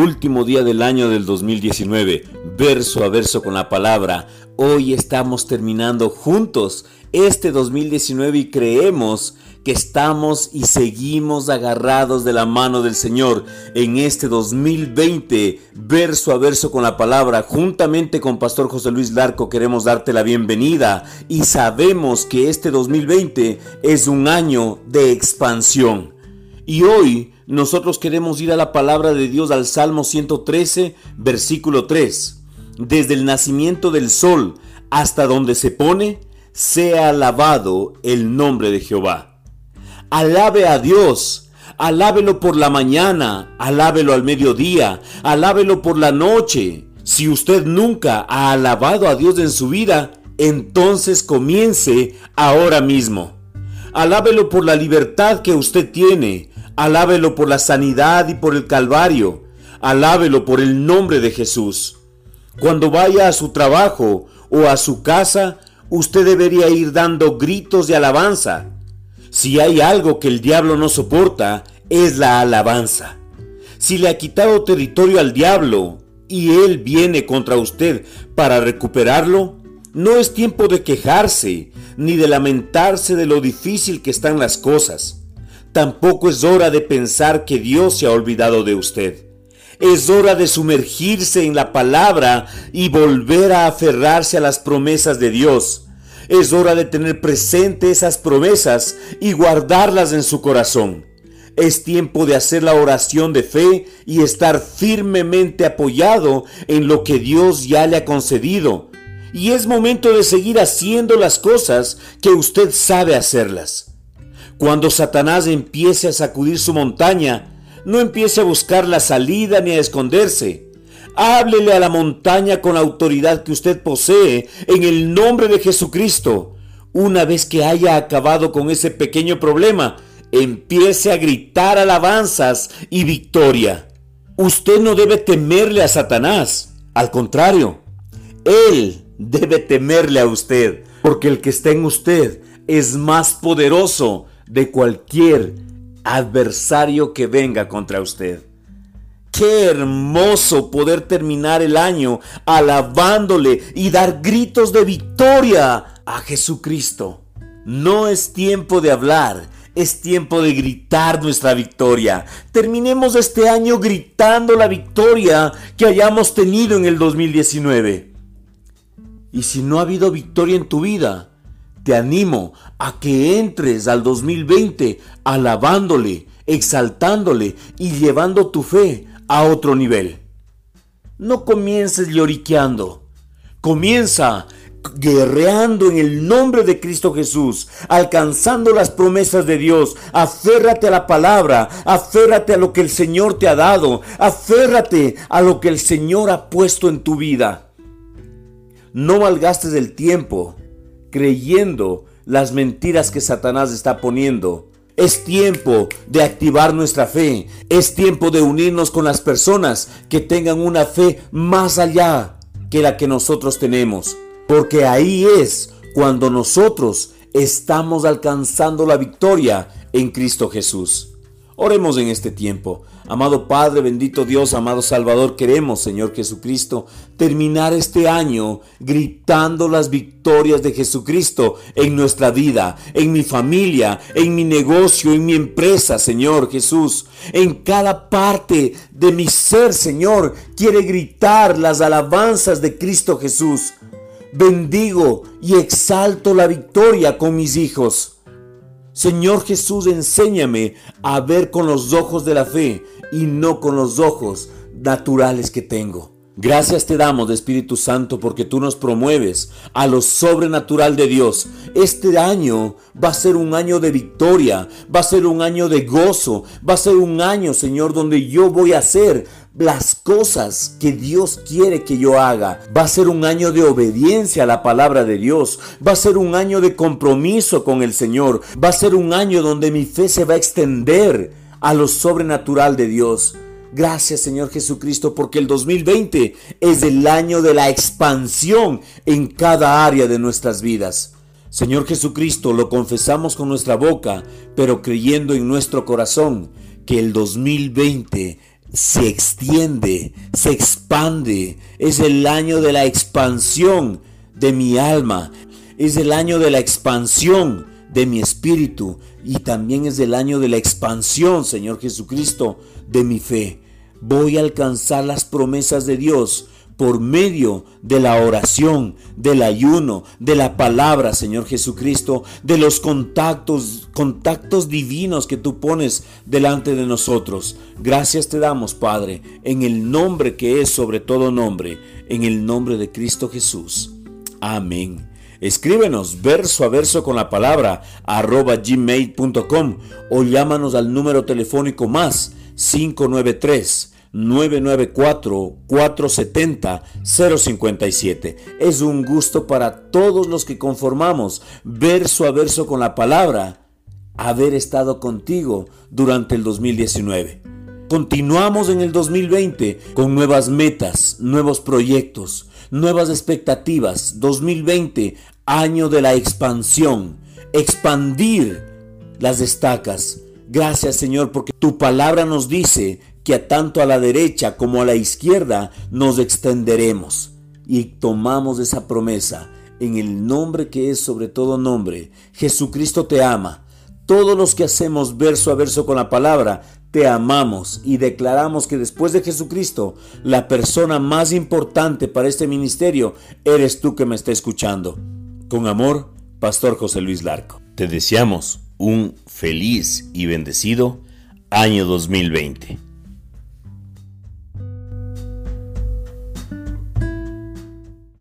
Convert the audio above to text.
último día del año del 2019, verso a verso con la palabra. Hoy estamos terminando juntos este 2019 y creemos que estamos y seguimos agarrados de la mano del Señor en este 2020, verso a verso con la palabra. Juntamente con Pastor José Luis Larco queremos darte la bienvenida y sabemos que este 2020 es un año de expansión. Y hoy nosotros queremos ir a la palabra de Dios al Salmo 113, versículo 3. Desde el nacimiento del sol hasta donde se pone, sea alabado el nombre de Jehová. Alabe a Dios, alábelo por la mañana, alábelo al mediodía, alábelo por la noche. Si usted nunca ha alabado a Dios en su vida, entonces comience ahora mismo. Alábelo por la libertad que usted tiene, Alábelo por la sanidad y por el Calvario. Alábelo por el nombre de Jesús. Cuando vaya a su trabajo o a su casa, usted debería ir dando gritos de alabanza. Si hay algo que el diablo no soporta, es la alabanza. Si le ha quitado territorio al diablo y él viene contra usted para recuperarlo, no es tiempo de quejarse ni de lamentarse de lo difícil que están las cosas. Tampoco es hora de pensar que Dios se ha olvidado de usted. Es hora de sumergirse en la palabra y volver a aferrarse a las promesas de Dios. Es hora de tener presente esas promesas y guardarlas en su corazón. Es tiempo de hacer la oración de fe y estar firmemente apoyado en lo que Dios ya le ha concedido. Y es momento de seguir haciendo las cosas que usted sabe hacerlas. Cuando Satanás empiece a sacudir su montaña, no empiece a buscar la salida ni a esconderse. Háblele a la montaña con la autoridad que usted posee en el nombre de Jesucristo. Una vez que haya acabado con ese pequeño problema, empiece a gritar alabanzas y victoria. Usted no debe temerle a Satanás. Al contrario, él debe temerle a usted, porque el que está en usted es más poderoso de cualquier adversario que venga contra usted. Qué hermoso poder terminar el año alabándole y dar gritos de victoria a Jesucristo. No es tiempo de hablar, es tiempo de gritar nuestra victoria. Terminemos este año gritando la victoria que hayamos tenido en el 2019. Y si no ha habido victoria en tu vida, te animo a que entres al 2020 alabándole, exaltándole y llevando tu fe a otro nivel. No comiences lloriqueando. Comienza guerreando en el nombre de Cristo Jesús, alcanzando las promesas de Dios. Aférrate a la palabra, aférrate a lo que el Señor te ha dado, aférrate a lo que el Señor ha puesto en tu vida. No malgastes el tiempo creyendo las mentiras que Satanás está poniendo. Es tiempo de activar nuestra fe. Es tiempo de unirnos con las personas que tengan una fe más allá que la que nosotros tenemos. Porque ahí es cuando nosotros estamos alcanzando la victoria en Cristo Jesús. Oremos en este tiempo. Amado Padre, bendito Dios, amado Salvador, queremos, Señor Jesucristo, terminar este año gritando las victorias de Jesucristo en nuestra vida, en mi familia, en mi negocio, en mi empresa, Señor Jesús. En cada parte de mi ser, Señor, quiere gritar las alabanzas de Cristo Jesús. Bendigo y exalto la victoria con mis hijos. Señor Jesús, enséñame a ver con los ojos de la fe y no con los ojos naturales que tengo. Gracias te damos, Espíritu Santo, porque tú nos promueves a lo sobrenatural de Dios. Este año va a ser un año de victoria, va a ser un año de gozo, va a ser un año, Señor, donde yo voy a ser las cosas que Dios quiere que yo haga. Va a ser un año de obediencia a la palabra de Dios. Va a ser un año de compromiso con el Señor. Va a ser un año donde mi fe se va a extender a lo sobrenatural de Dios. Gracias Señor Jesucristo porque el 2020 es el año de la expansión en cada área de nuestras vidas. Señor Jesucristo, lo confesamos con nuestra boca, pero creyendo en nuestro corazón que el 2020 se extiende, se expande. Es el año de la expansión de mi alma. Es el año de la expansión de mi espíritu. Y también es el año de la expansión, Señor Jesucristo, de mi fe. Voy a alcanzar las promesas de Dios por medio de la oración, del ayuno, de la palabra, Señor Jesucristo, de los contactos, contactos divinos que tú pones delante de nosotros. Gracias te damos, Padre, en el nombre que es sobre todo nombre, en el nombre de Cristo Jesús. Amén. Escríbenos verso a verso con la palabra arroba gmail.com o llámanos al número telefónico más 593 994-470-057. Es un gusto para todos los que conformamos verso a verso con la palabra haber estado contigo durante el 2019. Continuamos en el 2020 con nuevas metas, nuevos proyectos, nuevas expectativas. 2020, año de la expansión, expandir las estacas. Gracias Señor porque tu palabra nos dice que a tanto a la derecha como a la izquierda nos extenderemos y tomamos esa promesa en el nombre que es sobre todo nombre. Jesucristo te ama. Todos los que hacemos verso a verso con la palabra, te amamos y declaramos que después de Jesucristo, la persona más importante para este ministerio eres tú que me está escuchando. Con amor, Pastor José Luis Larco. Te deseamos un feliz y bendecido año 2020.